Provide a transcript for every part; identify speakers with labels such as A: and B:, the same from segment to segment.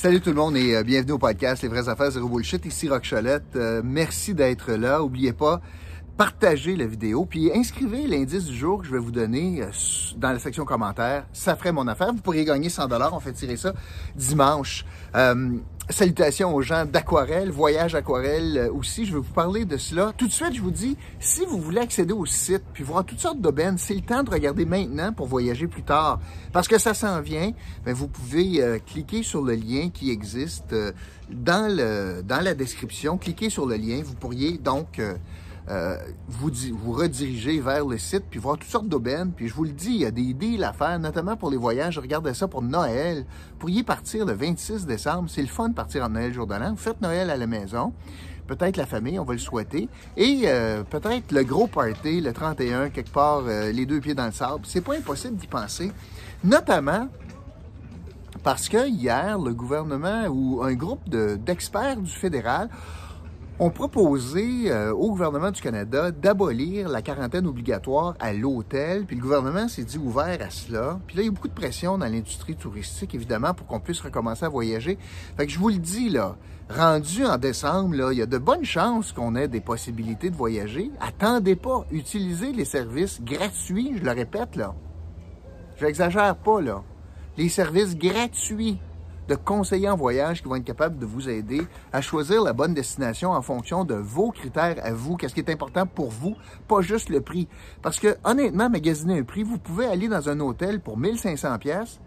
A: Salut tout le monde et euh, bienvenue au podcast Les vraies affaires zéro bullshit. Ici Rock Cholette. Euh, merci d'être là. N'oubliez pas, partagez la vidéo puis inscrivez l'indice du jour que je vais vous donner euh, dans la section commentaires. Ça ferait mon affaire. Vous pourriez gagner 100 dollars. On fait tirer ça dimanche. Salutations aux gens d'aquarelle, voyage aquarelle euh, aussi, je vais vous parler de cela. Tout de suite, je vous dis, si vous voulez accéder au site puis voir toutes sortes d'aubaines, c'est le temps de regarder maintenant pour voyager plus tard. Parce que ça s'en vient, bien, vous pouvez euh, cliquer sur le lien qui existe euh, dans, le, dans la description. Cliquez sur le lien, vous pourriez donc vous, vous rediriger vers le site, puis voir toutes sortes d'aubaines. Puis je vous le dis, il y a des deals à faire, notamment pour les voyages. Regardez ça pour Noël. Vous pourriez partir le 26 décembre. C'est le fun de partir en Noël jour de l'an. Faites Noël à la maison. Peut-être la famille, on va le souhaiter. Et euh, peut-être le gros party, le 31, quelque part, euh, les deux pieds dans le sable. C'est pas impossible d'y penser. Notamment parce que hier, le gouvernement ou un groupe d'experts du fédéral ont proposé euh, au gouvernement du Canada d'abolir la quarantaine obligatoire à l'hôtel. Puis le gouvernement s'est dit ouvert à cela. Puis là, il y a beaucoup de pression dans l'industrie touristique, évidemment, pour qu'on puisse recommencer à voyager. Fait que je vous le dis, là, rendu en décembre, là, il y a de bonnes chances qu'on ait des possibilités de voyager. Attendez pas. Utilisez les services gratuits, je le répète, là. Je n'exagère pas, là. Les services gratuits de conseillers en voyage qui vont être capables de vous aider à choisir la bonne destination en fonction de vos critères à vous, qu'est-ce qui est important pour vous, pas juste le prix. Parce que honnêtement, magasiner un prix, vous pouvez aller dans un hôtel pour 1500 pièces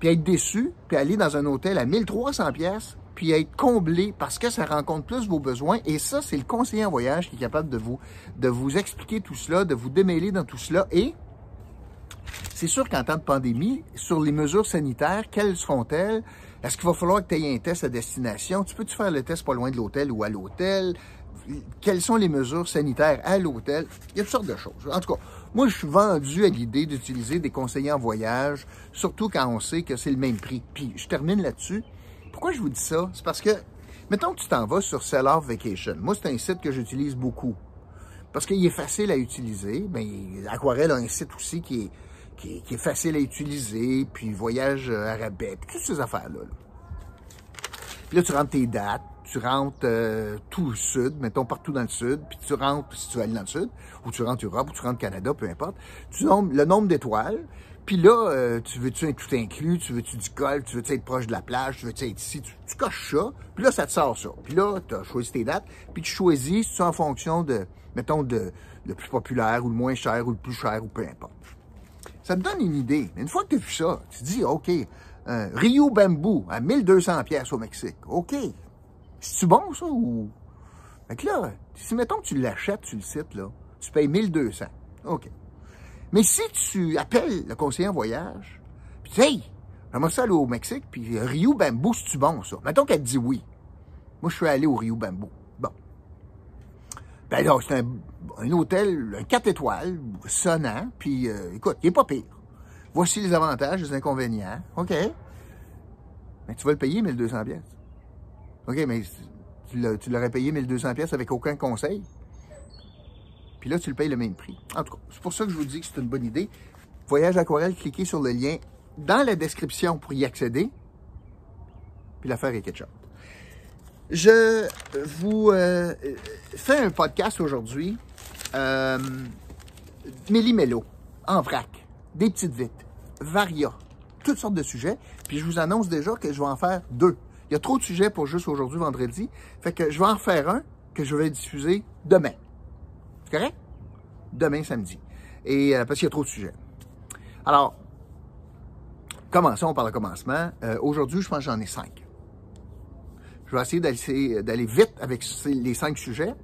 A: puis être déçu, puis aller dans un hôtel à 1300 pièces puis être comblé parce que ça rencontre plus vos besoins. Et ça, c'est le conseiller en voyage qui est capable de vous, de vous expliquer tout cela, de vous démêler dans tout cela. Et c'est sûr qu'en temps de pandémie, sur les mesures sanitaires, quelles seront-elles? Est-ce qu'il va falloir que tu aies un test à destination? Tu peux-tu faire le test pas loin de l'hôtel ou à l'hôtel? Quelles sont les mesures sanitaires à l'hôtel? Il y a toutes sortes de choses. En tout cas, moi, je suis vendu à l'idée d'utiliser des conseillers en voyage, surtout quand on sait que c'est le même prix. Puis, je termine là-dessus. Pourquoi je vous dis ça? C'est parce que, mettons que tu t'en vas sur Seller Vacation. Moi, c'est un site que j'utilise beaucoup. Parce qu'il est facile à utiliser. mais ben, Aquarelle a un site aussi qui est qui est, facile à utiliser, puis voyage euh, à rabais, puis toutes ces affaires-là. Puis là, tu rentres tes dates, tu rentres euh, tout le sud, mettons partout dans le sud, puis tu rentres, si tu veux aller dans le sud, ou tu rentres Europe, ou tu rentres Canada, peu importe, tu nombres le nombre d'étoiles, puis là, euh, tu veux-tu être tout inclus, tu veux-tu du col, tu veux-tu être proche de la plage, tu veux-tu être ici, tu, coches ça, puis là, ça te sort ça. Puis là, tu as choisi tes dates, puis tu choisis ça en fonction de, mettons, de le plus populaire, ou le moins cher, ou le plus cher, ou peu importe. Ça te donne une idée. Une fois que tu as vu ça, tu te dis, OK, Rio Bamboo à 1200 pièces au Mexique. OK. C'est-tu bon, ça, ou... Fait que là, si mettons que tu l'achètes sur le site, là, tu payes 1200. OK. Mais si tu appelles le conseiller en voyage, puis tu dis, hey, j'aimerais ça aller au Mexique, puis Rio Bamboo, c'est-tu bon, ça? Mettons qu'elle te dit oui. Moi, je suis allé au Rio Bamboo. C'est un, hôtel, un 4 étoiles, sonnant, puis euh, écoute, il n'est pas pire. Voici les avantages, les inconvénients. OK? Mais tu vas le payer 1200 pièces. OK, mais tu l'aurais payé 1200 pièces avec aucun conseil. Puis là, tu le payes le même prix. En tout cas, c'est pour ça que je vous dis que c'est une bonne idée. Voyage aquarelle, cliquez sur le lien dans la description pour y accéder. Puis l'affaire est quelque je vous euh, fais un podcast aujourd'hui. Euh, en vrac, des petites vites, varia, toutes sortes de sujets. Puis je vous annonce déjà que je vais en faire deux. Il y a trop de sujets pour juste aujourd'hui, vendredi. Fait que je vais en faire un que je vais diffuser demain. C'est correct? Demain, samedi. Et euh, parce qu'il y a trop de sujets. Alors, commençons par le commencement. Euh, aujourd'hui, je pense que j'en ai cinq. Je vais essayer d'aller vite avec les cinq sujets.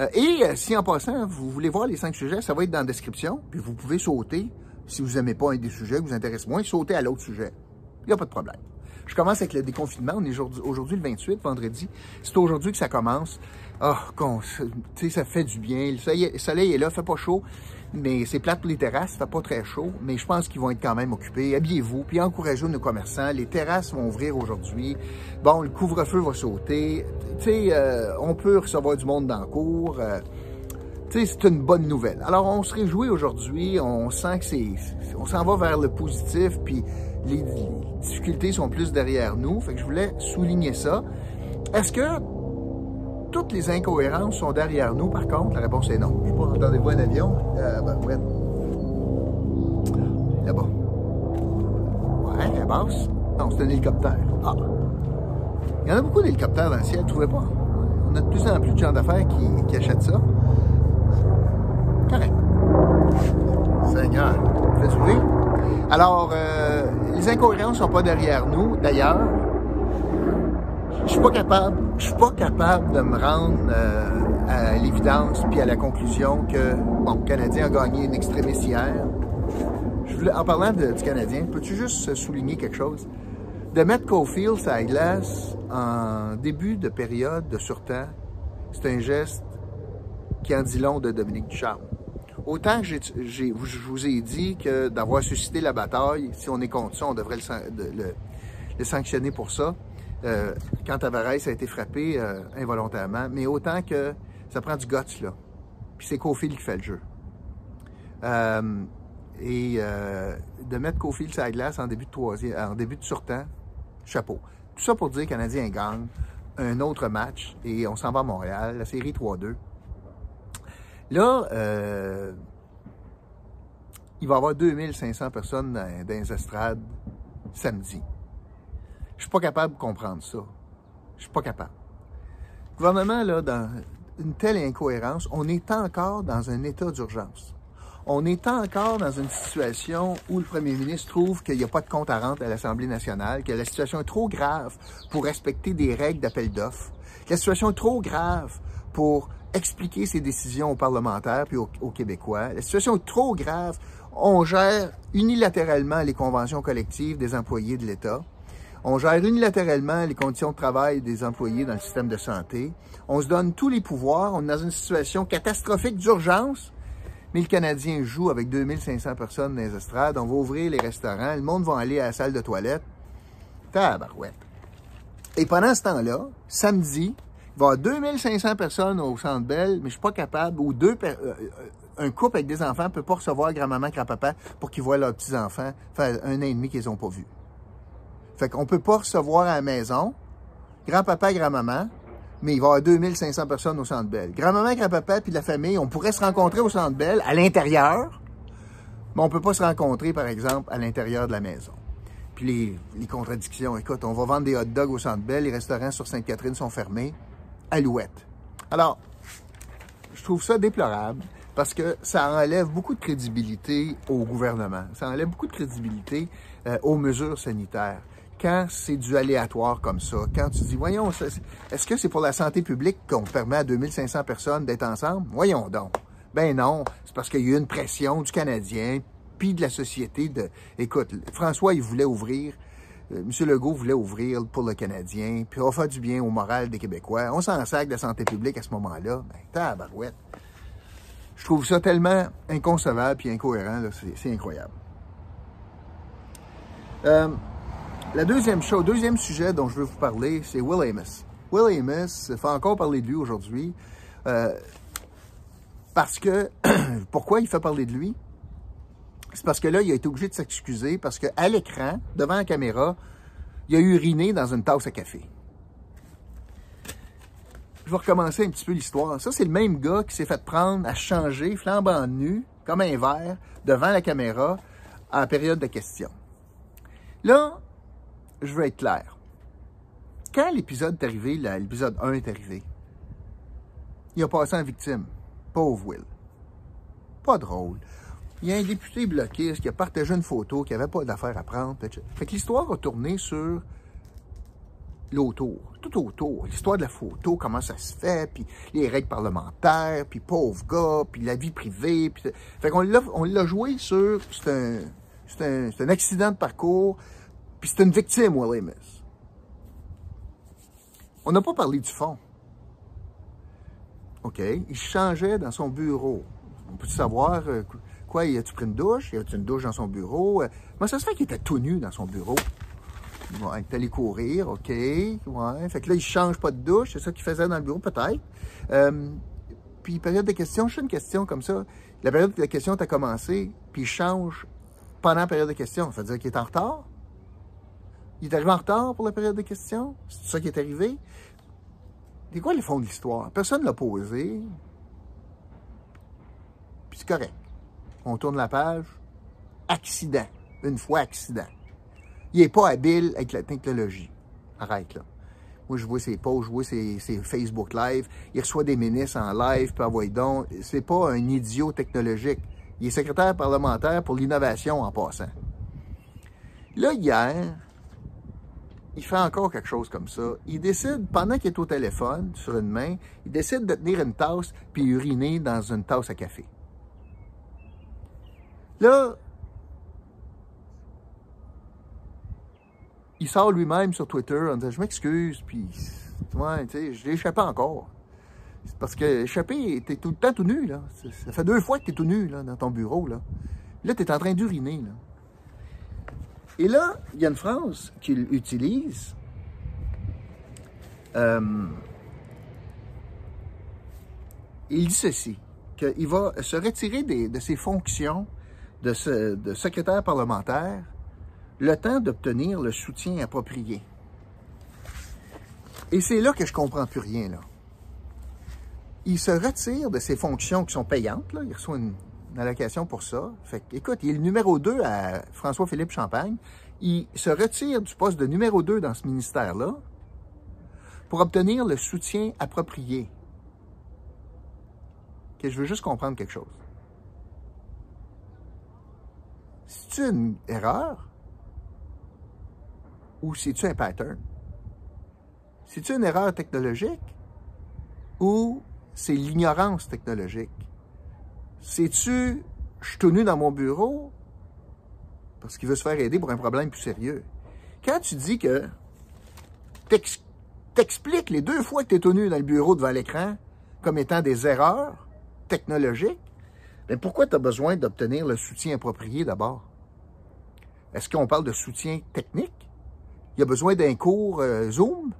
A: Euh, et euh, si en passant, vous voulez voir les cinq sujets, ça va être dans la description, puis vous pouvez sauter, si vous n'aimez pas un des sujets vous intéresse moins, sauter à l'autre sujet. Il n'y a pas de problème. Je commence avec le déconfinement. On est aujourd'hui le 28, vendredi. C'est aujourd'hui que ça commence. Ah, oh, ça fait du bien. Le soleil est là, fait pas chaud. Mais c'est plate pour les terrasses, fait pas très chaud, mais je pense qu'ils vont être quand même occupés. Habillez-vous, puis encouragez nos commerçants. Les terrasses vont ouvrir aujourd'hui. Bon, le couvre-feu va sauter. Tu sais, euh, on peut recevoir du monde dans le cours. Euh, c'est une bonne nouvelle. Alors, on se réjouit aujourd'hui. On sent que c'est... On s'en va vers le positif, puis les, difficultés sont plus derrière nous. Fait que je voulais souligner ça. Est-ce que toutes les incohérences sont derrière nous, par contre? La réponse est non. Je sais pas, entendez-vous un avion? Euh, ben, ouais. Là-bas. Ouais, elle passe. Non, c'est un hélicoptère. Ah. Il y en a beaucoup d'hélicoptères dans le ciel, trouvez pas? On a de plus en plus de gens d'affaires qui, achètent ça. Correct. Seigneur, fais du Alors, euh, les incohérences sont pas derrière nous. D'ailleurs, je suis pas capable, je suis pas capable de me rendre euh, à l'évidence puis à la conclusion que, bon, le Canadien a gagné une extrémiste hier. En parlant de, du Canadien, peux-tu juste souligner quelque chose? De mettre Cofield à la glace en début de période de surtemps, c'est un geste qui en dit long de Dominique Ducharme. Autant que je vous ai dit que d'avoir suscité la bataille, si on est contre ça, on devrait le, sanctionner pour ça. Euh, quand Tavares a été frappé euh, involontairement, mais autant que ça prend du guts, là. Puis c'est Cofield qui fait le jeu. Euh, et de mettre Cofield sur la glace en début de troisième, en début de surtemps, chapeau. Tout ça pour dire que Canadien gagne un autre match et on s'en va à Montréal, la série 3-2. Là, euh, il va y avoir 2500 personnes dans, les estrades samedi. Je suis pas capable de comprendre ça. Je suis pas capable. Le gouvernement, là, dans une telle incohérence, on est encore dans un état d'urgence. On est encore dans une situation où le premier ministre trouve qu'il n'y a pas de compte à rendre à l'Assemblée nationale, que la situation est trop grave pour respecter des règles d'appel d'offres, que la situation est trop grave pour expliquer ses décisions aux parlementaires puis aux, Québécois. La situation est trop grave. On gère unilatéralement les conventions collectives des employés de l'État. On gère unilatéralement les conditions de travail des employés dans le système de santé. On se donne tous les pouvoirs. On est dans une situation catastrophique d'urgence. Mais le Canadien joue avec 2500 personnes dans les estrades. On va ouvrir les restaurants. Le monde va aller à la salle de toilette. Tabarouette. Et pendant ce temps-là, samedi, va avoir 2500 personnes au Centre Bell, mais je suis pas capable, ou deux, euh, euh, un couple avec des enfants peut pas recevoir grand-maman, grand-papa pour qu'ils voient leurs petits-enfants faire un an et demi qu'ils ont pas vu. Fait qu'on peut pas recevoir à la maison grand-papa, grand-maman, mais il va y avoir 2500 personnes au Centre Bell. Grand-maman, grand-papa, puis la famille, on pourrait se rencontrer au Centre Bell à l'intérieur, mais on peut pas se rencontrer, par exemple, à l'intérieur de la maison. Puis les, les contradictions, écoute, on va vendre des hot dogs au Centre Bell, les restaurants sur Sainte-Catherine sont fermés. Alouette. Alors, je trouve ça déplorable parce que ça enlève beaucoup de crédibilité au gouvernement. Ça enlève beaucoup de crédibilité euh, aux mesures sanitaires. Quand c'est du aléatoire comme ça, quand tu dis, voyons, est-ce que c'est pour la santé publique qu'on permet à 2500 personnes d'être ensemble? Voyons donc. Ben non, c'est parce qu'il y a eu une pression du Canadien, puis de la société de... Écoute, François, il voulait ouvrir M. Legault voulait ouvrir pour le Canadien, puis on faire du bien au moral des Québécois. On s'en sac de la santé publique à ce moment-là. Ben, tabarouette. Je trouve ça tellement inconcevable et incohérent, c'est incroyable. Euh, la deuxième chose, deuxième sujet dont je veux vous parler, c'est Will Amos. Will Amos, il faut encore parler de lui aujourd'hui. Euh, parce que, pourquoi il fait parler de lui? C'est parce que là, il a été obligé de s'excuser parce qu'à l'écran, devant la caméra, il a uriné dans une tasse à café. Je vais recommencer un petit peu l'histoire. Ça, c'est le même gars qui s'est fait prendre à changer, flambant nu, comme un verre, devant la caméra, à la période de questions. Là, je veux être clair. Quand l'épisode est arrivé, l'épisode 1 est arrivé, il a passé en victime. Pauvre Will. Pas drôle il y a un député bloquiste qui a partagé une photo, qui n'avait pas d'affaire à prendre. Fait que l'histoire a tourné sur l'autour, tout autour. L'histoire de la photo, comment ça se fait, puis les règles parlementaires, puis pauvre gars, puis la vie privée. Puis... Fait qu'on l'a, on l'a joué sur, c'est un, un, un accident de parcours, puis c'est une victime, Will On n'a pas parlé du fond. OK? Il changeait dans son bureau. On peut savoir euh, Quoi, y a-tu pris une douche? Y a-tu une douche dans son bureau? Euh, moi, ça se fait qu'il était tout nu dans son bureau. Ouais, il est allé courir, OK. Ouais. Fait que là, il change pas de douche. C'est ça qu'il faisait dans le bureau, peut-être. Euh, puis, période de questions, je fais une question comme ça. La période de questions a commencé, puis il change pendant la période de questions. Ça veut dire qu'il est en retard? Il est arrivé en retard pour la période de questions? C'est ça qui est arrivé? C'est quoi le fond de l'histoire? Personne ne l'a posé. Puis c'est correct. On tourne la page. Accident. Une fois accident. Il n'est pas habile avec la technologie. Arrête, là. Moi, je vois ses posts, je vois ses, Facebook Live. Il reçoit des ministres en live, puis envoie donc. C'est pas un idiot technologique. Il est secrétaire parlementaire pour l'innovation en passant. Là, hier, il fait encore quelque chose comme ça. Il décide, pendant qu'il est au téléphone, sur une main, il décide de tenir une tasse puis uriner dans une tasse à café. Là, il sort lui-même sur Twitter en disant Je m'excuse, puis ouais, je l'ai échappé encore. Parce que échappé, t'es tout le temps tout nu, là. Ça fait deux fois que t'es tout nu, là, dans ton bureau, là. Là, t'es en train d'uriner. Et là, il y a une phrase qu'il utilise. Euh, il dit ceci, qu'il va se retirer de ses fonctions de, secrétaire parlementaire le temps d'obtenir le soutien approprié. Et c'est là que je comprends plus rien, là. Il se retire de ses fonctions qui sont payantes, là. Il reçoit une, allocation pour ça. Fait écoute, il est le numéro 2 à François-Philippe Champagne. Il se retire du poste de numéro 2 dans ce ministère-là pour obtenir le soutien approprié. Que je veux juste comprendre quelque chose. C'est une erreur? Ou c'est-tu un pattern? C'est-tu une erreur technologique? Ou c'est l'ignorance technologique? C'est-tu, je suis tout dans mon bureau parce qu'il veut se faire aider pour un problème plus sérieux? Quand tu dis que t'expliques les deux fois que tu es dans le bureau devant l'écran comme étant des erreurs technologiques, mais pourquoi tu as besoin d'obtenir le soutien approprié d'abord? Est-ce qu'on parle de soutien technique? Il y a besoin d'un cours euh, Zoom?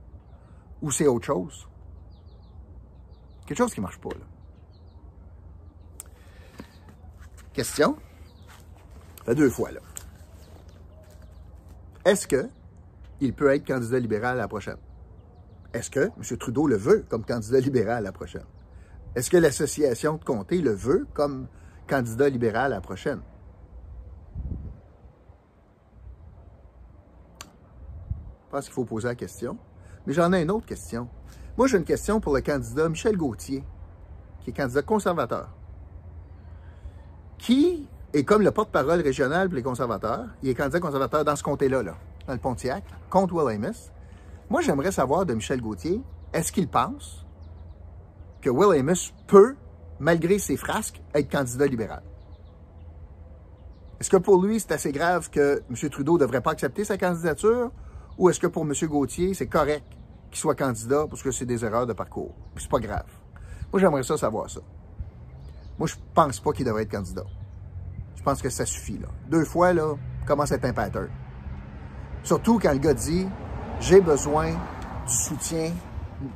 A: Ou c'est autre chose? Quelque chose qui ne marche pas, là. Question? fait deux fois, là. Est-ce que il peut être candidat libéral la prochaine? Est-ce que M. Trudeau le veut comme candidat libéral la prochaine? Est-ce que l'association de comté le veut comme candidat libéral la prochaine? Je pense qu'il faut poser la question. Mais j'en ai une autre question. Moi, j'ai une question pour le candidat Michel Gauthier, qui est candidat conservateur, qui est comme le porte-parole régional pour les conservateurs? Il est candidat conservateur dans ce comté-là, là, dans le Pontiac, contre Will. Moi, j'aimerais savoir de Michel Gauthier, est-ce qu'il pense que Will Amos peut, malgré ses frasques, être candidat libéral? Est-ce que pour lui, c'est assez grave que M. Trudeau ne devrait pas accepter sa candidature ou est-ce que pour M. Gauthier, c'est correct qu'il soit candidat parce que c'est des erreurs de parcours? C'est pas grave. Moi, j'aimerais ça savoir ça. Moi, je pense pas qu'il devrait être candidat. Je pense que ça suffit, là. Deux fois, là, commence à être un pattern. Surtout quand le gars dit « J'ai besoin du soutien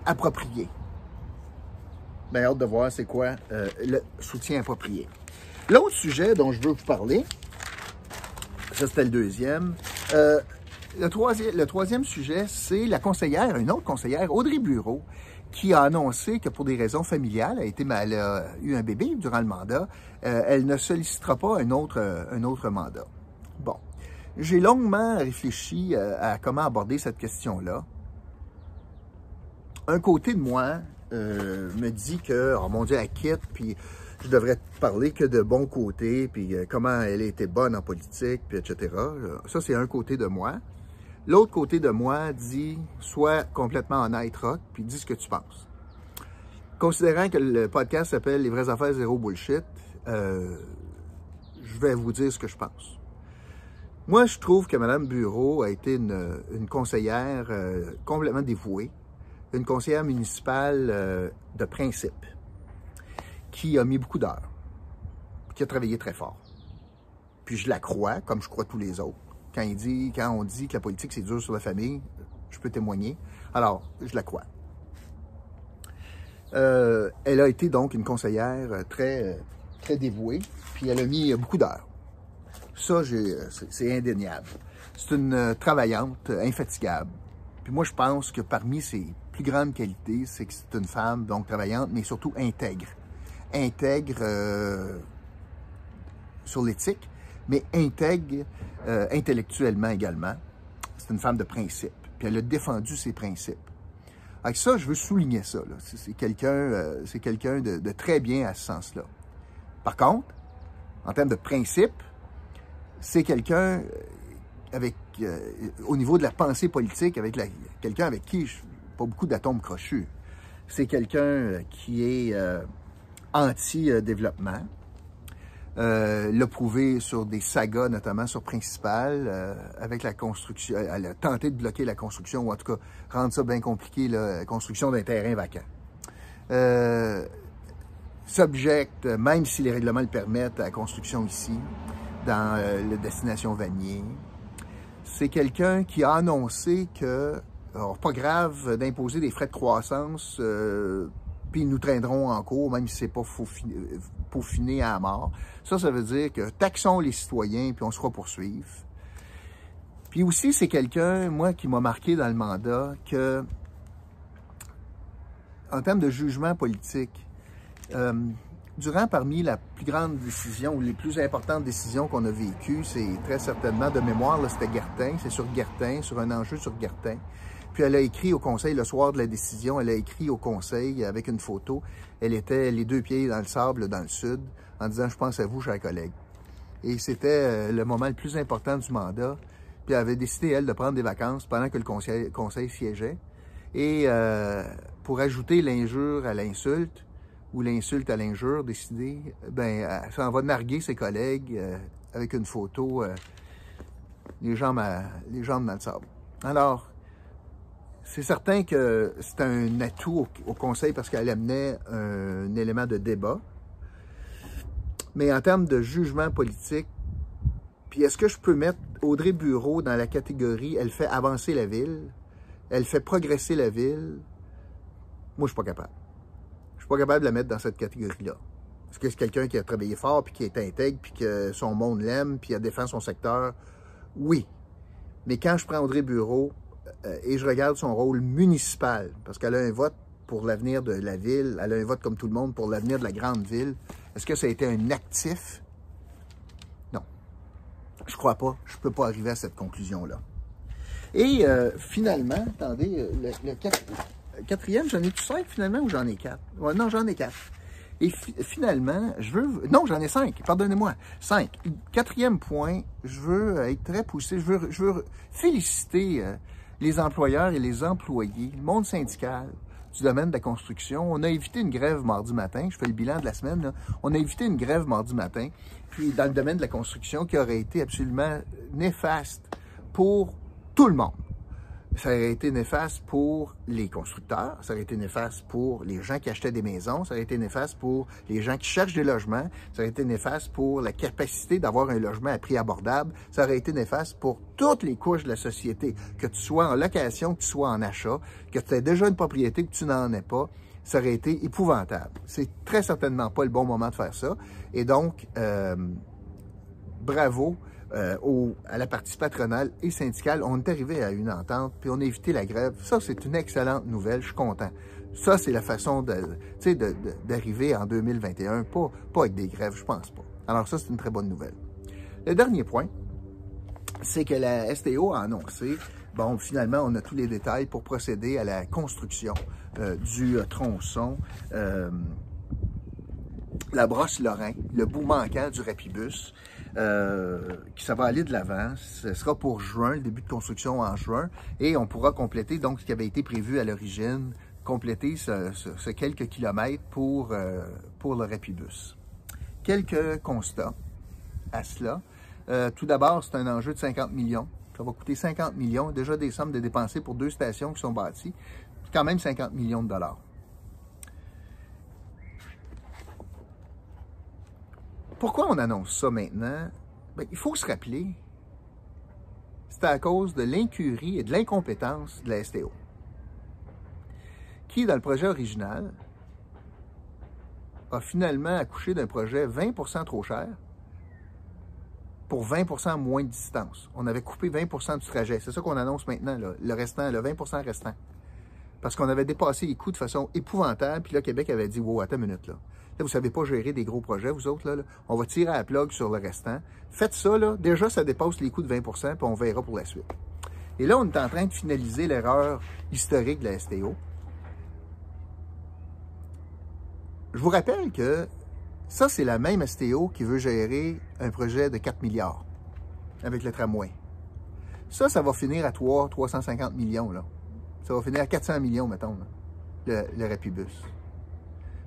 A: approprié ». Bien, hâte de voir c'est quoi euh, le soutien approprié. L'autre sujet dont je veux vous parler, ça c'était le deuxième, euh, le troisième, sujet, c'est la conseillère, une autre conseillère, Audrey Bureau, qui a annoncé que pour des raisons familiales, a elle a eu un bébé durant le mandat, euh, elle ne sollicitera pas un autre, mandat. Bon, j'ai longuement réfléchi à comment aborder cette question-là. Un côté de moi euh, me dit que, oh mon Dieu, elle quitte, puis je devrais parler que de bons côtés, puis comment elle était bonne en politique, puis etc. Ça, c'est un côté de moi. L'autre côté de moi dit, sois complètement honnête, rock, puis dis ce que tu penses. Considérant que le podcast s'appelle Les vraies affaires zéro bullshit, euh, je vais vous dire ce que je pense. Moi, je trouve que Mme Bureau a été une, conseillère euh, complètement dévouée, une conseillère municipale euh, de principe, qui a mis beaucoup d'heures, qui a travaillé très fort. Puis je la crois, comme je crois tous les autres quand, il dit, quand on dit que la politique, c'est dur sur la famille, je peux témoigner. Alors, je la crois. Euh, elle a été donc une conseillère très, très dévouée, puis elle a mis beaucoup d'heures. Ça, c'est indéniable. C'est une travaillante infatigable. Puis moi, je pense que parmi ses plus grandes qualités, c'est que c'est une femme, donc travaillante, mais surtout intègre. Intègre euh, sur l'éthique, mais intègre euh, intellectuellement également. C'est une femme de principe, puis elle a défendu ses principes. Avec ça, je veux souligner ça. C'est quelqu'un euh, c'est quelqu'un de, très bien à ce sens-là. Par contre, en termes de principe, c'est quelqu'un avec euh, au niveau de la pensée politique, avec quelqu'un avec qui je pas beaucoup d'atomes crochus. C'est quelqu'un euh, qui est euh, anti-développement. l'a prouvé sur des sagas, notamment sur Principal, avec la construction. Elle a tenté de bloquer la construction, ou en tout cas rendre ça bien compliqué, la construction d'un terrain vacant. Subjecte, même si les règlements le permettent, à la construction ici, dans la destination Vanier c'est quelqu'un qui a annoncé que, alors pas grave d'imposer des frais de croissance, euh, puis ils nous traîneront en cours, même si c'est pas peaufiné à mort. Ça, ça veut dire que taxons les citoyens, puis on se fera poursuivre. Puis aussi, c'est quelqu'un, moi, qui m'a marqué dans le mandat, que, en termes de jugement politique, euh, durant parmi la plus grande décision ou les plus importantes décisions qu'on a vécues, c'est très certainement de mémoire, c'était Gertin, c'est sur Gertin, sur un enjeu sur Gertin. Puis elle a écrit au conseil le soir de la décision, elle a écrit au conseil avec une photo. Elle était les deux pieds dans le sable dans le sud en disant je pense à vous, chers collègues. Et c'était euh, le moment le plus important du mandat. Puis elle avait décidé, elle, de prendre des vacances pendant que le conseil, conseil siégeait. Et euh, pour ajouter l'injure à l'insulte, ou l'insulte à l'injure décidée, ben, ça en va narguer ses collègues euh, avec une photo, euh, les, jambes les jambes dans le sable. Alors, c'est certain que c'est un atout au, Conseil parce qu'elle amenait un, élément de débat. Mais en termes de jugement politique, puis est-ce que je peux mettre Audrey Bureau dans la catégorie « elle fait avancer la ville »,« elle fait progresser la ville », moi, je suis pas capable suis pas capable de la mettre dans cette catégorie-là. Est-ce que c'est quelqu'un qui a travaillé fort, puis qui est intègre, puis que son monde l'aime, puis a défendu son secteur? Oui. Mais quand je prends Audrey Bureau et je regarde son rôle municipal, parce qu'elle a un vote pour l'avenir de la ville, elle a un vote comme tout le monde pour l'avenir de la grande ville, est-ce que ça a été un actif? Non. Je crois pas. Je peux pas arriver à cette conclusion-là. Et euh, finalement, attendez, euh, le, quatrième, j'en ai tout cinq finalement ou j'en ai quatre? non, j'en ai quatre. Et finalement, je veux... Non, j'en ai cinq, pardonnez-moi. Cinq. Quatrième point, je veux être très poussé, je veux, féliciter euh, les employeurs et les employés, le monde syndical du domaine de la construction. On a évité une grève mardi matin, je fais le bilan de la semaine, on a évité une grève mardi matin, puis dans le domaine de la construction qui aurait été absolument néfaste pour tout le monde ça aurait été néfaste pour les constructeurs, ça aurait été néfaste pour les gens qui achetaient des maisons, ça aurait été néfaste pour les gens qui cherchent des logements, ça aurait été néfaste pour la capacité d'avoir un logement à prix abordable, ça aurait été néfaste pour toutes les couches de la société, que tu sois en location, que tu sois en achat, que tu aies déjà une propriété, que tu n'en aies pas, ça aurait été épouvantable. C'est très certainement pas le bon moment de faire ça. Et donc, euh, bravo euh, au, à la partie patronale et syndicale. On est arrivé à une entente, puis on a évité la grève. Ça, c'est une excellente nouvelle. Je suis content. Ça, c'est la façon d'arriver en 2021, pas, pas avec des grèves, je pense pas. Alors ça, c'est une très bonne nouvelle. Le dernier point, c'est que la STO a annoncé, bon, finalement, on a tous les détails pour procéder à la construction euh, du euh, tronçon la brosse Lorrain, le bout manquant du Rapibus, euh, qui ça va aller de l'avant. Ce sera pour juin, le début de construction en juin, et on pourra compléter donc ce qui avait été prévu à l'origine, compléter ce, quelques kilomètres pour, euh, pour le Rapibus. Quelques constats à cela. Euh, tout d'abord, c'est un enjeu de 50 millions. Ça va coûter 50 millions, déjà des sommes de dépenser pour deux stations qui sont bâties, quand même 50 millions de dollars. Pourquoi on annonce ça maintenant? Ben, il faut se rappeler, c'est à cause de l'incurie et de l'incompétence de la STO, qui, dans le projet original, a finalement accouché d'un projet 20% trop cher, pour 20% moins de distance. On avait coupé 20% du trajet. C'est ça qu'on annonce maintenant, le restant, le 20% restant. Parce qu'on avait dépassé les coûts de façon épouvantable. Puis là, Québec avait dit, wow, attends une minute, là. Vous savez pas gérer des gros projets, vous autres, là. On va tirer à la plug sur le restant. Faites ça, là. Déjà, ça dépasse les coûts de 20% puis on verra pour la suite. Et là, on est en train de finaliser l'erreur historique de la STO. Je vous rappelle que ça, c'est la même STO qui veut gérer un projet de 4 milliards avec le tramway. Ça, ça va finir à 3, 350 millions, là. Ça va finir à 400 millions, mettons, le, le.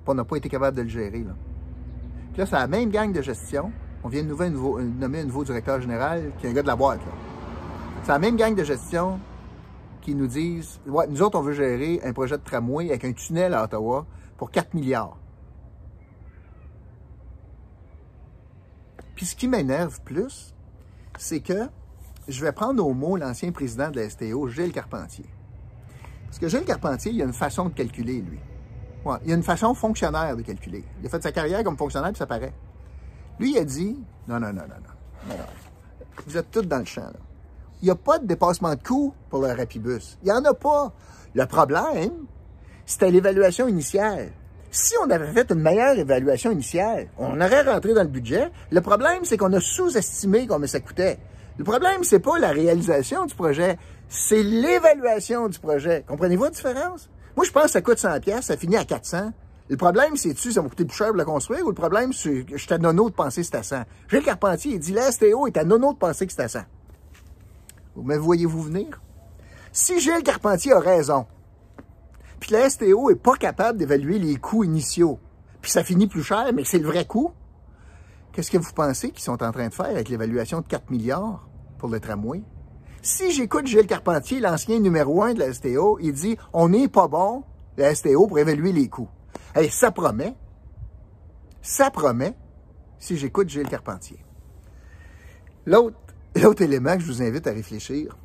A: On n'a pas été capable de le gérer, là. Puis là, c'est la même gang de gestion. On vient de nommer un nouveau directeur général qui est un gars de la boîte. C'est la même gang de gestion qui nous disent ouais, nous autres, on veut gérer un projet de tramway avec un tunnel à Ottawa pour 4 milliards. Puis ce qui m'énerve plus, c'est que je vais prendre au mot l'ancien président de la STO, Gilles Carpentier. Parce que Gilles Carpentier, il a une façon de calculer, lui. Il a une façon fonctionnaire de calculer. Il a fait sa carrière comme fonctionnaire, puis ça paraît. Lui, il a dit non, non, non, non, non. non, non. Vous êtes tous dans le champ, là il n'y a pas de dépassement de coût pour le Rapibus. Il n'y en a pas. Le problème, c'était l'évaluation initiale. Si on avait fait une meilleure évaluation initiale, on aurait rentré dans le budget. Le problème, c'est qu'on a sous-estimé combien ça coûtait. Le problème, c'est pas la réalisation du projet, c'est l'évaluation du projet. Comprenez-vous la différence? Moi, je pense que ça coûte 100 pièces, ça finit à 400. Le problème, c'est-tu, ça m'a coûté plus cher de le construire, ou le problème, c'est que j'étais nono de penser que c'était à 100. Gilles Carpentier, il dit, la STO est à nono de penser que c'était à 100. Mais voyez-vous venir? Si Gilles Carpentier a raison, puis la STO est pas capable d'évaluer les coûts initiaux, puis ça finit plus cher, mais c'est le vrai coût, qu'est-ce que vous pensez qu'ils sont en train de faire avec l'évaluation de 4 milliards pour le tramway? Si j'écoute Gilles Carpentier, l'ancien numéro un de la STO, il dit « On n'est pas bon, la STO, pour évaluer les coûts. » Et ça promet, ça promet, si j'écoute Gilles Carpentier. L'autre L'autre élément que je vous invite à réfléchir,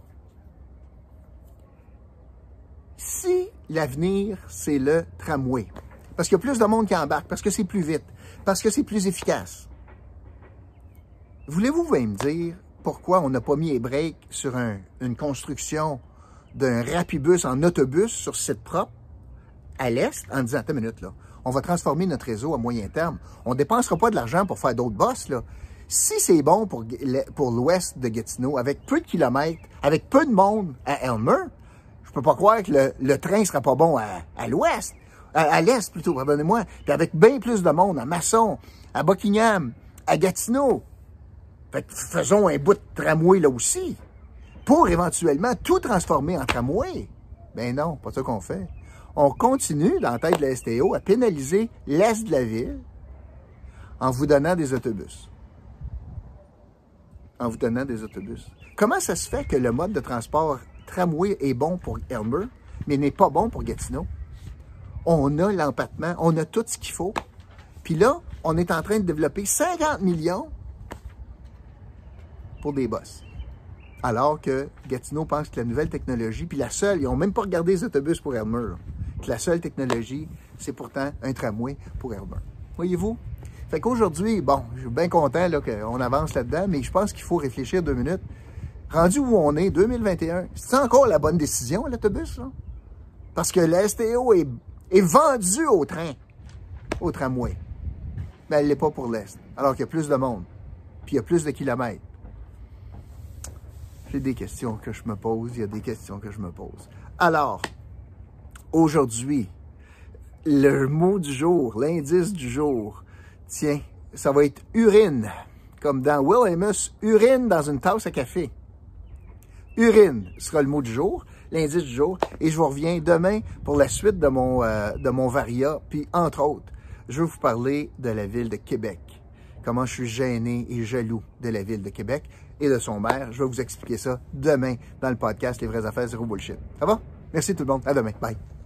A: si l'avenir, c'est le tramway, parce qu'il y a plus de monde qui embarque, parce que c'est plus vite, parce que c'est plus efficace, voulez-vous me dire pourquoi on n'a pas mis les breaks sur une construction d'un rapibus en autobus sur site propre à l'Est en disant, attends une minute, là, on va transformer notre réseau à moyen terme. On ne dépensera pas de l'argent pour faire d'autres bosses, là. Si c'est bon pour, l'ouest de Gatineau, avec peu de kilomètres, avec peu de monde à Elmer, je peux pas croire que le, le train sera pas bon à, l'ouest, à, l'est plutôt, pardonnez-moi, avec bien plus de monde à Masson, à Buckingham, à Gatineau. Fait faisons un bout de tramway là aussi, pour éventuellement tout transformer en tramway. Ben non, pas ça qu'on fait. On continue, dans la tête de la STO, à pénaliser l'est de la ville en vous donnant des autobus en vous donnant des autobus. Comment ça se fait que le mode de transport tramway est bon pour Elmer, mais n'est pas bon pour Gatineau? On a l'empattement, on a tout ce qu'il faut. Puis là, on est en train de développer 50 millions des bosses. Alors que Gatineau pense que la nouvelle technologie, puis la seule, ils n'ont même pas regardé les autobus pour Elmer, que la seule technologie, c'est pourtant un tramway pour Elmer. Voyez-vous? Fait qu'aujourd'hui, bon, je suis bien content qu'on avance là-dedans, mais je pense qu'il faut réfléchir deux minutes. Rendu où on est, 2021, c'est encore la bonne décision, l'autobus? Parce que la STO est, est vendue au train, au tramway. Mais elle ne l'est pas pour l'Est, alors qu'il y a plus de monde, puis il y a plus de kilomètres. J'ai des questions que je me pose, il y a des questions que je me pose. Alors, aujourd'hui, le mot du jour, l'indice du jour, Tiens, ça va être urine. Comme dans Will Amos, urine dans une tasse à café. Urine sera le mot du jour, l'indice du jour. Et je vous reviens demain pour la suite de mon, euh, de mon Varia. Puis, entre autres, je vais vous parler de la ville de Québec. Comment je suis gêné et jaloux de la ville de Québec et de son maire. Je vais vous expliquer ça demain dans le podcast Les vraies affaires zéro bullshit. Ça va? Merci tout le monde. À demain. Bye.